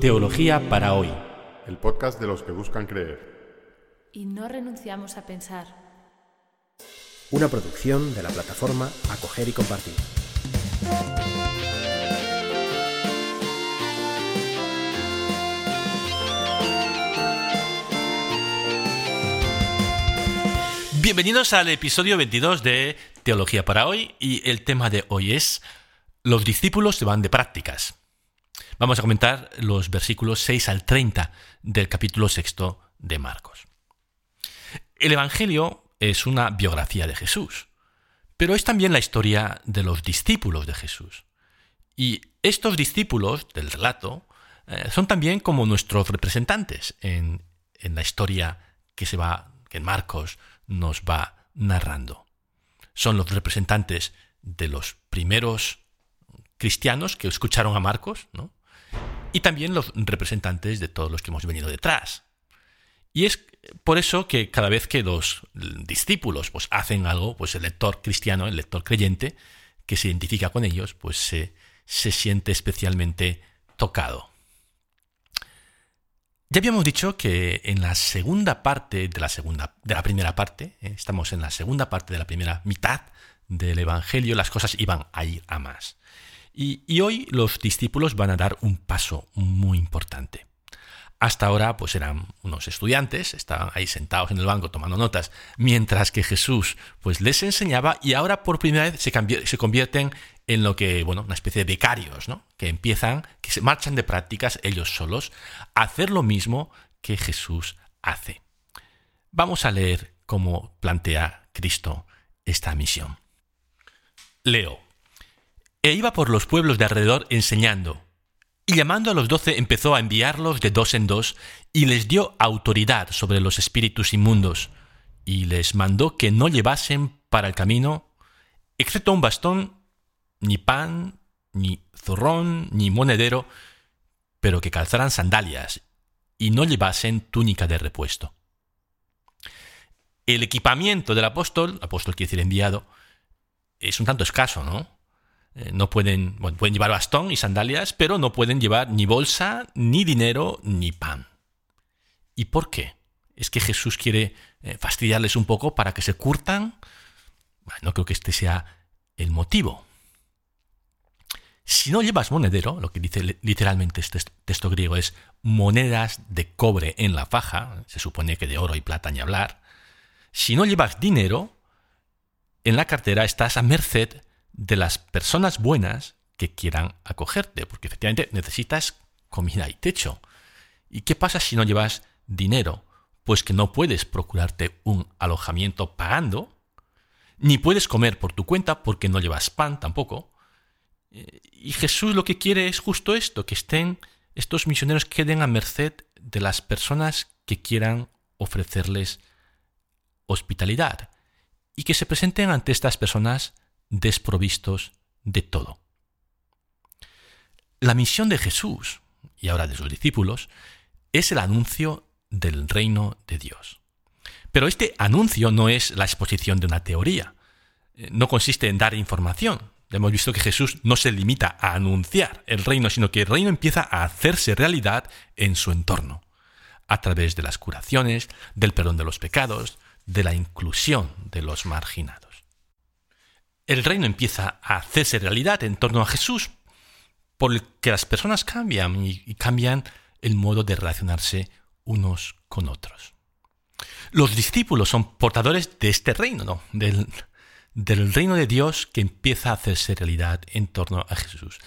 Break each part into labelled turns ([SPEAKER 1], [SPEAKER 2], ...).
[SPEAKER 1] Teología para hoy.
[SPEAKER 2] El podcast de los que buscan creer.
[SPEAKER 3] Y no renunciamos a pensar.
[SPEAKER 4] Una producción de la plataforma Acoger y Compartir.
[SPEAKER 1] Bienvenidos al episodio 22 de Teología para hoy y el tema de hoy es Los discípulos se van de prácticas. Vamos a comentar los versículos 6 al 30 del capítulo 6 de Marcos. El Evangelio es una biografía de Jesús, pero es también la historia de los discípulos de Jesús. Y estos discípulos del relato eh, son también como nuestros representantes en, en la historia que se va, que Marcos nos va narrando. Son los representantes de los primeros cristianos que escucharon a Marcos, ¿no? Y también los representantes de todos los que hemos venido detrás. Y es por eso que cada vez que los discípulos pues, hacen algo, pues el lector cristiano, el lector creyente, que se identifica con ellos, pues se, se siente especialmente tocado. Ya habíamos dicho que en la segunda parte de la segunda de la primera parte, ¿eh? estamos en la segunda parte de la primera mitad del evangelio, las cosas iban a ir a más. Y, hoy los discípulos van a dar un paso muy importante. Hasta ahora, pues eran unos estudiantes, estaban ahí sentados en el banco tomando notas, mientras que Jesús pues les enseñaba y ahora por primera vez se, se convierten en lo que, bueno, una especie de becarios, ¿no? Que empiezan, que se marchan de prácticas ellos solos, a hacer lo mismo que Jesús hace. Vamos a leer cómo plantea Cristo esta misión. Leo e iba por los pueblos de alrededor enseñando. Y llamando a los doce empezó a enviarlos de dos en dos, y les dio autoridad sobre los espíritus inmundos, y les mandó que no llevasen para el camino, excepto un bastón, ni pan, ni zurrón, ni monedero, pero que calzaran sandalias, y no llevasen túnica de repuesto. El equipamiento del apóstol, apóstol quiere decir enviado, es un tanto escaso, ¿no? Eh, no pueden, pueden llevar bastón y sandalias, pero no pueden llevar ni bolsa, ni dinero, ni pan. ¿Y por qué? ¿Es que Jesús quiere eh, fastidiarles un poco para que se curtan? Bueno, no creo que este sea el motivo. Si no llevas monedero, lo que dice literalmente este texto griego es monedas de cobre en la faja, se supone que de oro y plata ni hablar. Si no llevas dinero, en la cartera estás a merced de las personas buenas que quieran acogerte, porque efectivamente necesitas comida y techo. ¿Y qué pasa si no llevas dinero? Pues que no puedes procurarte un alojamiento pagando, ni puedes comer por tu cuenta porque no llevas pan tampoco. Eh, y Jesús lo que quiere es justo esto, que estén estos misioneros queden a merced de las personas que quieran ofrecerles hospitalidad y que se presenten ante estas personas desprovistos de todo. La misión de Jesús, y ahora de sus discípulos, es el anuncio del reino de Dios. Pero este anuncio no es la exposición de una teoría, eh, no consiste en dar información. Hemos visto que Jesús no se limita a anunciar el reino, sino que el reino empieza a hacerse realidad en su entorno, a través de las curaciones, del perdón de los pecados, de la inclusión de los marginados el reino empieza a hacerse realidad en torno a Jesús, porque las personas cambian y, cambian el modo de relacionarse unos con otros. Los discípulos son portadores de este reino, ¿no? Del, del reino de Dios que empieza a hacerse realidad en torno a Jesús.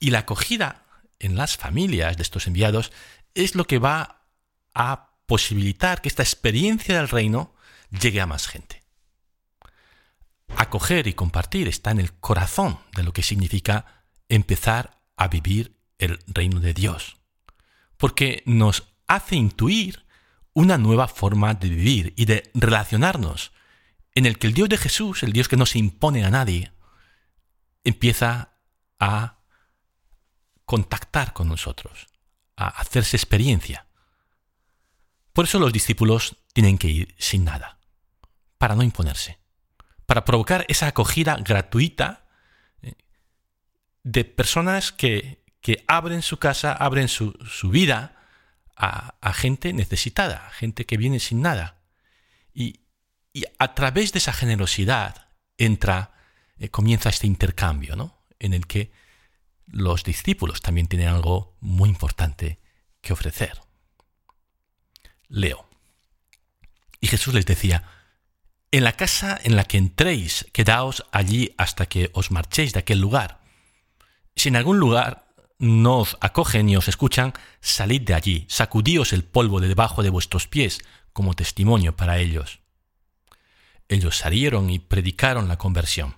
[SPEAKER 1] Y la acogida en las familias de estos enviados es lo que va a posibilitar que esta experiencia del reino llegue a más gente acoger y compartir está en el corazón de lo que significa empezar a vivir el reino de Dios. Porque nos hace intuir una nueva forma de vivir y de relacionarnos, en el que el Dios de Jesús, el Dios que no se impone a nadie, empieza a contactar con nosotros, a hacerse experiencia. Por eso los discípulos tienen que ir sin nada, para no imponerse para provocar esa acogida gratuita eh, de personas que, que abren su casa, abren su, vida a, gente necesitada, gente que viene sin nada. Y, a través de esa generosidad entra, eh, comienza este intercambio, ¿no? En el que los discípulos también tienen algo muy importante que ofrecer. Leo. Y Jesús les decía, en la casa en la que entréis, quedaos allí hasta que os marchéis de aquel lugar. Si en algún lugar no os acogen ni os escuchan, salid de allí, sacudíos el polvo de debajo de vuestros pies como testimonio para ellos. Ellos salieron y predicaron la conversión.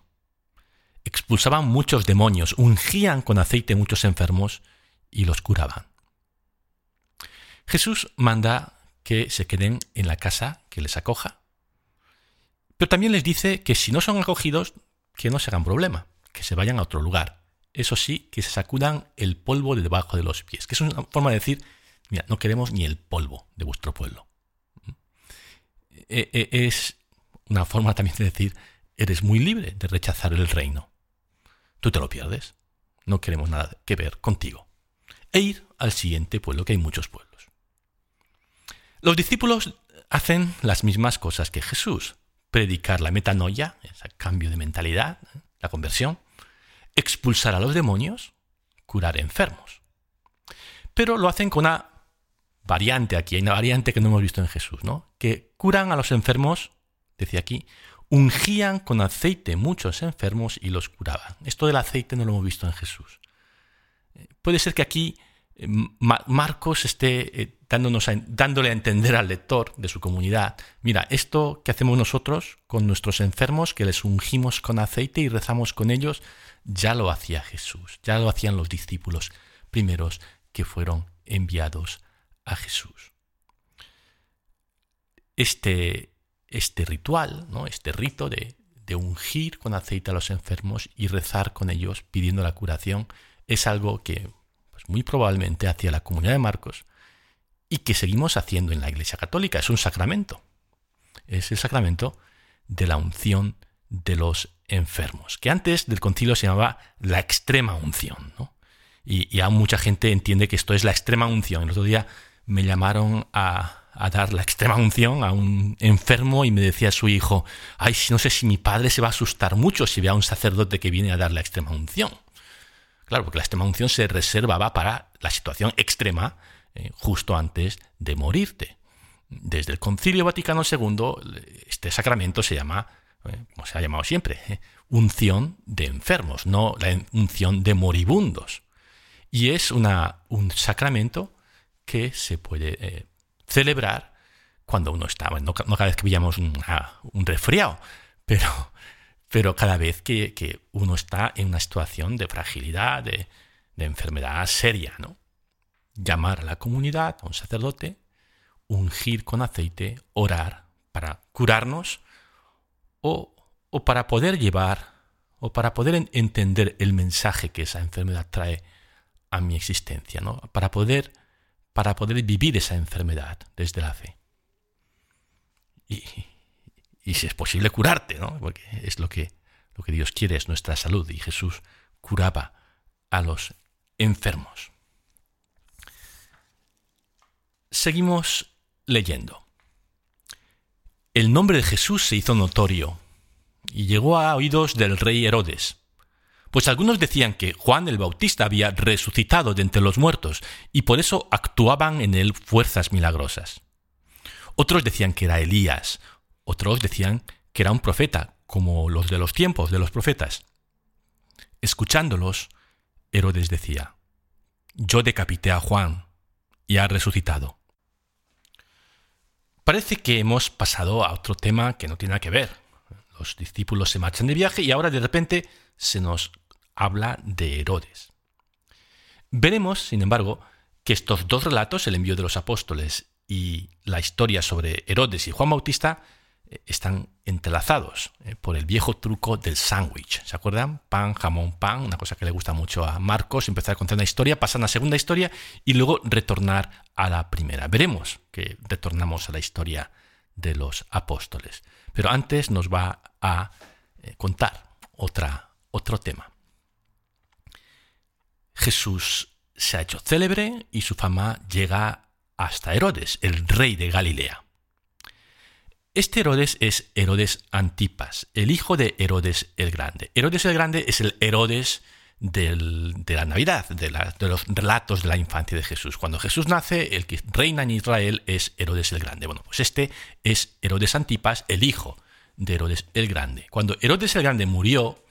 [SPEAKER 1] Expulsaban muchos demonios, ungían con aceite muchos enfermos y los curaban. Jesús manda que se queden en la casa que les acoja pero también les dice que si no son acogidos, que no se hagan problema, que se vayan a otro lugar. Eso sí, que se sacudan el polvo de debajo de los pies, que es una forma de decir, mira, no queremos ni el polvo de vuestro pueblo. E, e, es una forma también de decir, eres muy libre de rechazar el reino. Tú te lo pierdes. No queremos nada que ver contigo. E ir al siguiente pueblo, que hay muchos pueblos. Los discípulos hacen las mismas cosas que Jesús predicar la metanoia, ese cambio de mentalidad, la conversión, expulsar a los demonios, curar enfermos. Pero lo hacen con una variante aquí, hay una variante que no hemos visto en Jesús, ¿no? Que curan a los enfermos, decía aquí, ungían con aceite muchos enfermos y los curaban. Esto del aceite no lo hemos visto en Jesús. Eh, puede ser que aquí Marcos esté eh, dándonos dándole a entender al lector de su comunidad, mira, esto que hacemos nosotros con nuestros enfermos, que les ungimos con aceite y rezamos con ellos, ya lo hacía Jesús, ya lo hacían los discípulos primeros que fueron enviados a Jesús. Este, este ritual, ¿no? este rito de, de ungir con aceite a los enfermos y rezar con ellos pidiendo la curación, es algo que muy probablemente hacia la comunidad de Marcos, y que seguimos haciendo en la Iglesia Católica. Es un sacramento. Es el sacramento de la unción de los enfermos, que antes del concilio se llamaba la extrema unción. Y, aún mucha gente entiende que esto es la extrema unción. El otro día me llamaron a, a dar la extrema unción a un enfermo y me decía su hijo, ay, no sé si mi padre se va a asustar mucho si ve a un sacerdote que viene a dar la extrema unción. Claro, porque la extrema unción se reservaba para la situación extrema eh, justo antes de morirte. Desde el Concilio Vaticano II, este sacramento se llama, eh, como se ha llamado siempre, eh, unción de enfermos, no la unción de moribundos. Y es un sacramento que se puede celebrar cuando uno está, no, cada vez que pillamos un, un resfriado, pero pero cada vez que, uno está en una situación de fragilidad, de, enfermedad seria, ¿no? Llamar a la comunidad, a un sacerdote, ungir con aceite, orar para curarnos o, para poder llevar o para poder entender el mensaje que esa enfermedad trae a mi existencia, ¿no? Para poder, para poder vivir esa enfermedad desde la fe. Y, y si es posible curarte, ¿no? Porque es lo que, lo que Dios quiere, es nuestra salud y Jesús curaba a los enfermos. Seguimos leyendo. El nombre de Jesús se hizo notorio y llegó a oídos del rey Herodes, pues algunos decían que Juan el Bautista había resucitado de entre los muertos y por eso actuaban en él fuerzas milagrosas. Otros decían que era Elías otros decían que era un profeta, como los de los tiempos de los profetas. Escuchándolos, Herodes decía, Yo decapité a Juan y ha resucitado. Parece que hemos pasado a otro tema que no tiene nada que ver. Los discípulos se marchan de viaje y ahora de repente se nos habla de Herodes. Veremos, sin embargo, que estos dos relatos, el envío de los apóstoles y la historia sobre Herodes y Juan Bautista, están entrelazados eh, por el viejo truco del sándwich. ¿Se acuerdan? Pan, jamón, pan, una cosa que le gusta mucho a Marcos, empezar a contar una historia, pasar a la segunda historia y luego retornar a la primera. Veremos que retornamos a la historia de los apóstoles. Pero antes nos va a eh, contar otra, otro tema. Jesús se ha hecho célebre y su fama llega hasta Herodes, el rey de Galilea. Este Herodes es Herodes Antipas, el hijo de Herodes el Grande. Herodes el Grande es el Herodes de la Navidad, de, los relatos de la infancia de Jesús. Cuando Jesús nace, el que reina en Israel es Herodes el Grande. Bueno, pues este es Herodes Antipas, el hijo de Herodes el Grande. Cuando Herodes el Grande murió,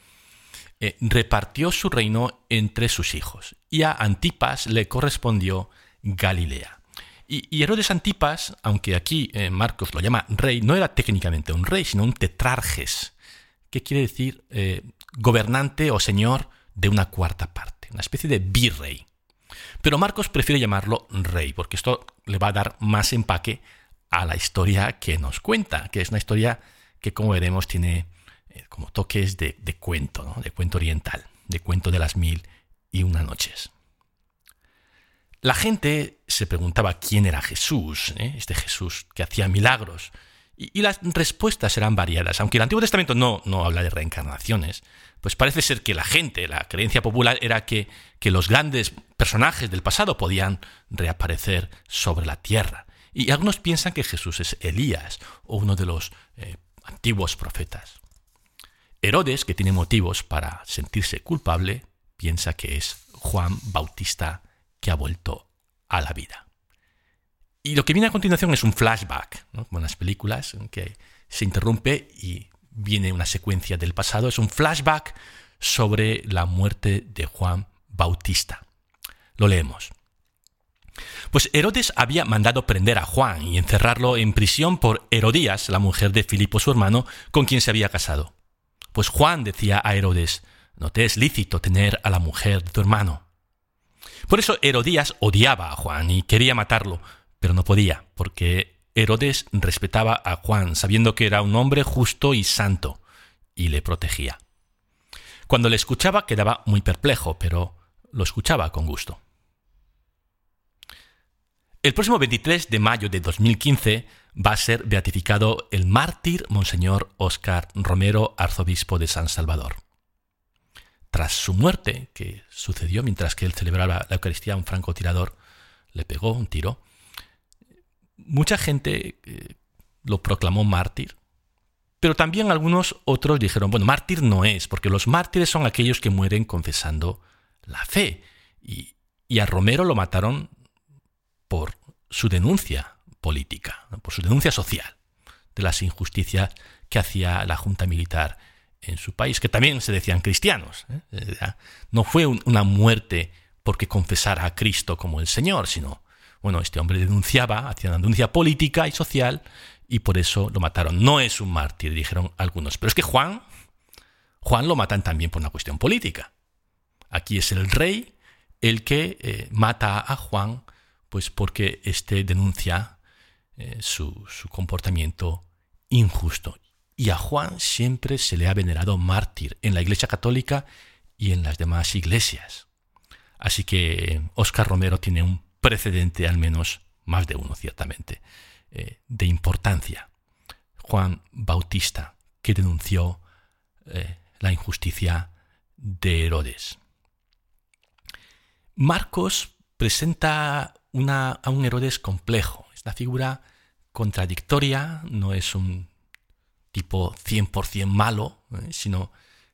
[SPEAKER 1] eh, repartió su reino entre sus hijos y a Antipas le correspondió Galilea. Y, Herodes Antipas, aunque aquí eh, Marcos lo llama rey, no era técnicamente un rey, sino un tetrarges, que quiere decir eh, gobernante o señor de una cuarta parte, una especie de virrey. Pero Marcos prefiere llamarlo rey, porque esto le va a dar más empaque a la historia que nos cuenta, que es una historia que, como veremos, tiene eh, como toques de, cuento, de cuento oriental, de cuento de las mil y una noches. La gente se preguntaba quién era Jesús, ¿eh? este Jesús que hacía milagros, y, las respuestas eran variadas. Aunque el Antiguo Testamento no, no habla de reencarnaciones, pues parece ser que la gente, la creencia popular era que, que los grandes personajes del pasado podían reaparecer sobre la tierra. Y algunos piensan que Jesús es Elías o uno de los eh, antiguos profetas. Herodes, que tiene motivos para sentirse culpable, piensa que es Juan Bautista que ha vuelto a la vida. Y lo que viene a continuación es un flashback, como en las películas, en que se interrumpe y viene una secuencia del pasado. Es un flashback sobre la muerte de Juan Bautista. Lo leemos. Pues Herodes había mandado prender a Juan y encerrarlo en prisión por Herodías, la mujer de Filipo su hermano, con quien se había casado. Pues Juan decía a Herodes, no te es lícito tener a la mujer de tu hermano. Por eso Herodías odiaba a Juan y quería matarlo, pero no podía, porque Herodes respetaba a Juan, sabiendo que era un hombre justo y santo, y le protegía. Cuando le escuchaba quedaba muy perplejo, pero lo escuchaba con gusto. El próximo 23 de mayo de 2015 va a ser beatificado el mártir Monseñor Óscar Romero, arzobispo de San Salvador. Tras su muerte, que sucedió mientras que él celebraba la Eucaristía, un francotirador le pegó un tiro, mucha gente eh, lo proclamó mártir, pero también algunos otros dijeron, bueno, mártir no es, porque los mártires son aquellos que mueren confesando la fe. Y, a Romero lo mataron por su denuncia política, por su denuncia social de las injusticias que hacía la Junta Militar en su país, que también se decían cristianos. ¿eh? No fue una muerte porque confesara a Cristo como el Señor, sino bueno, este hombre denunciaba, hacía una denuncia política y social y por eso lo mataron. No es un mártir, dijeron algunos. Pero es que Juan, Juan lo matan también por una cuestión política. Aquí es el rey el que eh, mata a Juan, pues porque éste denuncia eh, su, su comportamiento injusto. Y a Juan siempre se le ha venerado mártir en la Iglesia Católica y en las demás iglesias. Así que Óscar Romero tiene un precedente, al menos más de uno ciertamente, eh, de importancia. Juan Bautista, que denunció eh, la injusticia de Herodes. Marcos presenta a un Herodes complejo. Es una figura contradictoria, no es un tipo 100% malo, eh, sino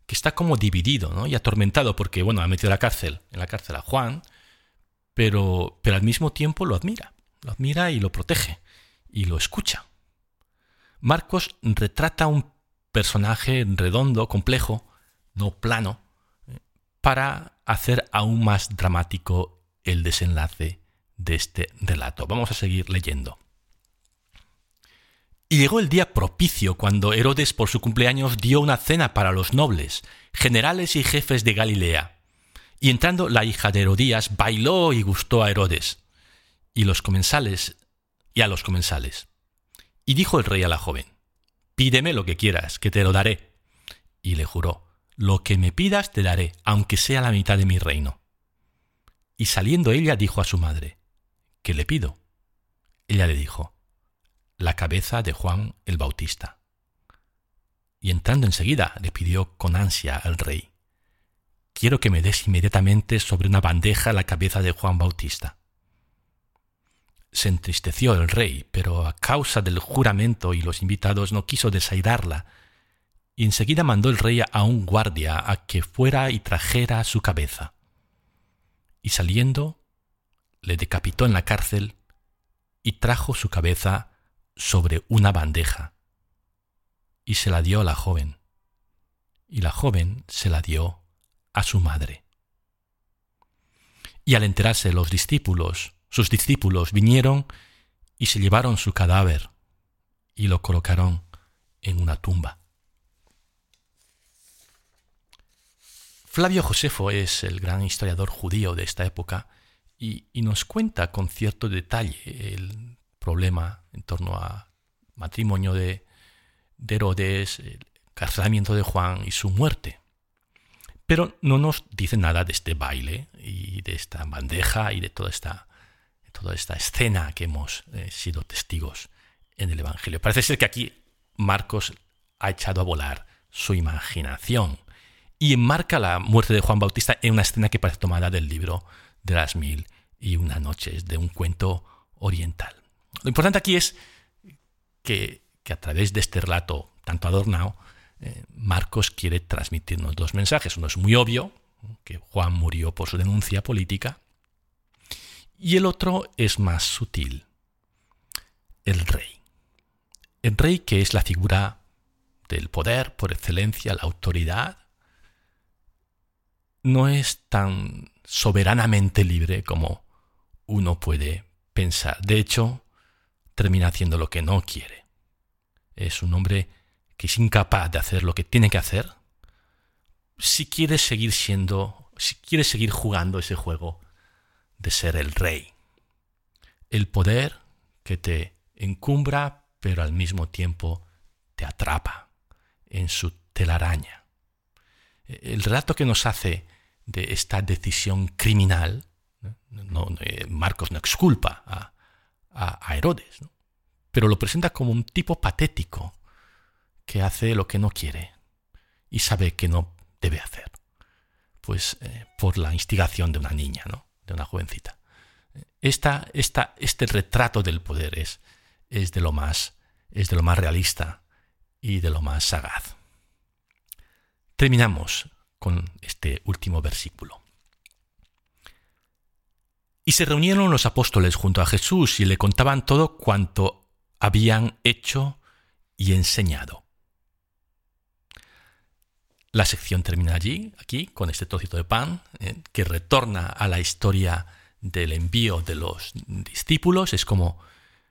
[SPEAKER 1] que está como dividido y atormentado porque, bueno, ha metido la cárcel, en la cárcel a Juan, pero, pero al mismo tiempo lo admira, lo admira y lo protege, y lo escucha. Marcos retrata un personaje redondo, complejo, no plano, eh, para hacer aún más dramático el desenlace de este relato. Vamos a seguir leyendo. Y llegó el día propicio cuando Herodes por su cumpleaños dio una cena para los nobles, generales y jefes de Galilea y entrando la hija de Herodías, bailó y gustó a Herodes y los comensales y a los comensales. Y dijo el rey a la joven, Pídeme lo que quieras, que te lo daré. Y le juró, Lo que me pidas te daré, aunque sea la mitad de mi reino. Y saliendo ella dijo a su madre, ¿Qué le pido? Ella le dijo, La cabeza de Juan el Bautista. Y entrando enseguida le pidió con ansia al rey quiero que me des inmediatamente sobre una bandeja la cabeza de Juan Bautista. Se entristeció el rey, pero a causa del juramento y los invitados no quiso desairarla, y enseguida mandó el rey a un guardia a que fuera y trajera su cabeza. Y saliendo, le decapitó en la cárcel y trajo su cabeza sobre una bandeja, y se la dio a la joven, y la joven se la dio a su madre. Y al enterarse los discípulos, sus discípulos vinieron y se llevaron su cadáver y lo colocaron en una tumba. Flavio Josefo es el gran historiador judío de esta época y, nos cuenta con cierto detalle el problema en torno a matrimonio de, de Herodes, el casamiento de Juan y su muerte. Pero no nos dice nada de este baile y de esta bandeja y de toda esta toda esta escena que hemos eh, sido testigos en el Evangelio. Parece ser que aquí Marcos ha echado a volar su imaginación y enmarca la muerte de Juan Bautista en una escena que parece tomada del libro de las mil y una noches, de un cuento oriental. Lo importante aquí es que, a través de este relato tanto adornado, eh, Marcos quiere transmitirnos dos mensajes. Uno es muy obvio, que Juan murió por su denuncia política, y el otro es más sutil, el rey. El rey que es la figura del poder por excelencia, la autoridad, no es tan soberanamente libre como uno puede pensar. De hecho, termina haciendo lo que no quiere. Es un hombre que es incapaz de hacer lo que tiene que hacer si quiere seguir siendo, si quiere seguir jugando ese juego de ser el rey. El poder que te encumbra, pero al mismo tiempo te atrapa en su telaraña. El relato que nos hace de esta decisión criminal, no, eh, Marcos no exculpa a, a, Herodes, pero lo presenta como un tipo patético que hace lo que no quiere y sabe que no debe hacer, pues eh, por la instigación de una niña, ¿no? una jovencita. Esta, esta, este retrato del poder es, es, de lo más, es de lo más realista y de lo más sagaz. Terminamos con este último versículo. Y se reunieron los apóstoles junto a Jesús y le contaban todo cuanto habían hecho y enseñado. La sección termina allí, aquí, con este trocito de pan, eh, que retorna a la historia del envío de los discípulos. Es como,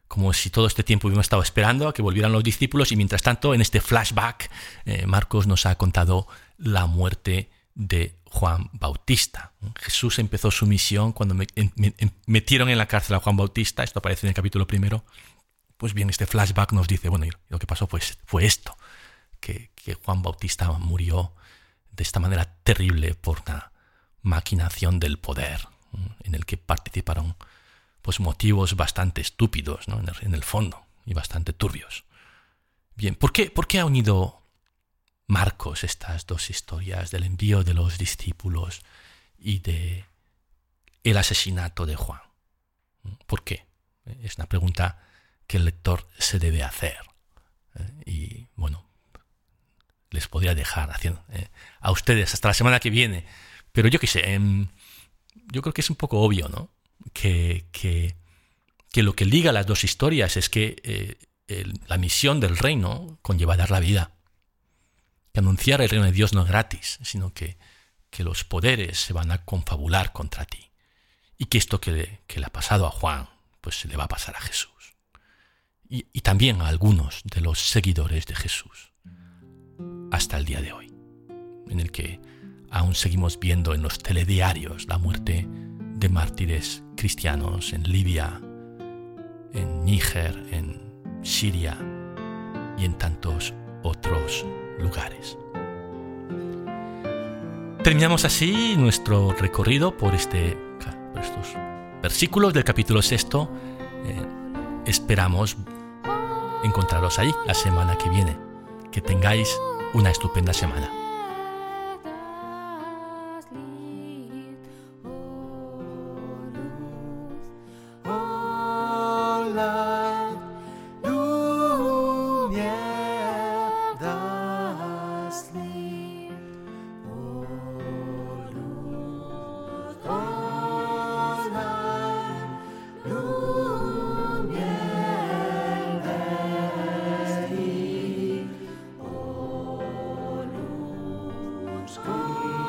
[SPEAKER 1] como si todo este tiempo hubiéramos estado esperando a que volvieran los discípulos y mientras tanto, en este flashback, eh, Marcos nos ha contado la muerte de Juan Bautista. Jesús empezó su misión cuando metieron en la cárcel a Juan Bautista, esto aparece en el capítulo primero. Pues bien, este flashback nos dice, bueno, lo que pasó pues, fue esto que, Juan Bautista murió de esta manera terrible por una maquinación del poder en el que participaron pues motivos bastante estúpidos en, el, fondo y bastante turbios. Bien, ¿por qué, ¿por qué ha unido Marcos estas dos historias del envío de los discípulos y de el asesinato de Juan? ¿Por qué? Es una pregunta que el lector se debe hacer. ¿eh? Y bueno, les podría dejar haciendo, eh, a ustedes hasta la semana que viene. Pero yo qué sé, em, yo creo que es un poco obvio, ¿no? Que, que, lo que liga las dos historias es que eh, la misión del reino conlleva dar la vida. Que anunciar el reino de Dios no es gratis, sino que, que los poderes se van a confabular contra ti. Y que esto que le, ha pasado a Juan, pues se le va a pasar a Jesús. Y, y también a algunos de los seguidores de Jesús hasta el día de hoy, en el que aún seguimos viendo en los telediarios la muerte de mártires cristianos en Libia, en Níger, en Siria y en tantos otros lugares. Terminamos así nuestro recorrido por, este, estos versículos del capítulo sexto. Eh, esperamos encontraros ahí la semana que viene. Que tengáis una estupenda semana. school.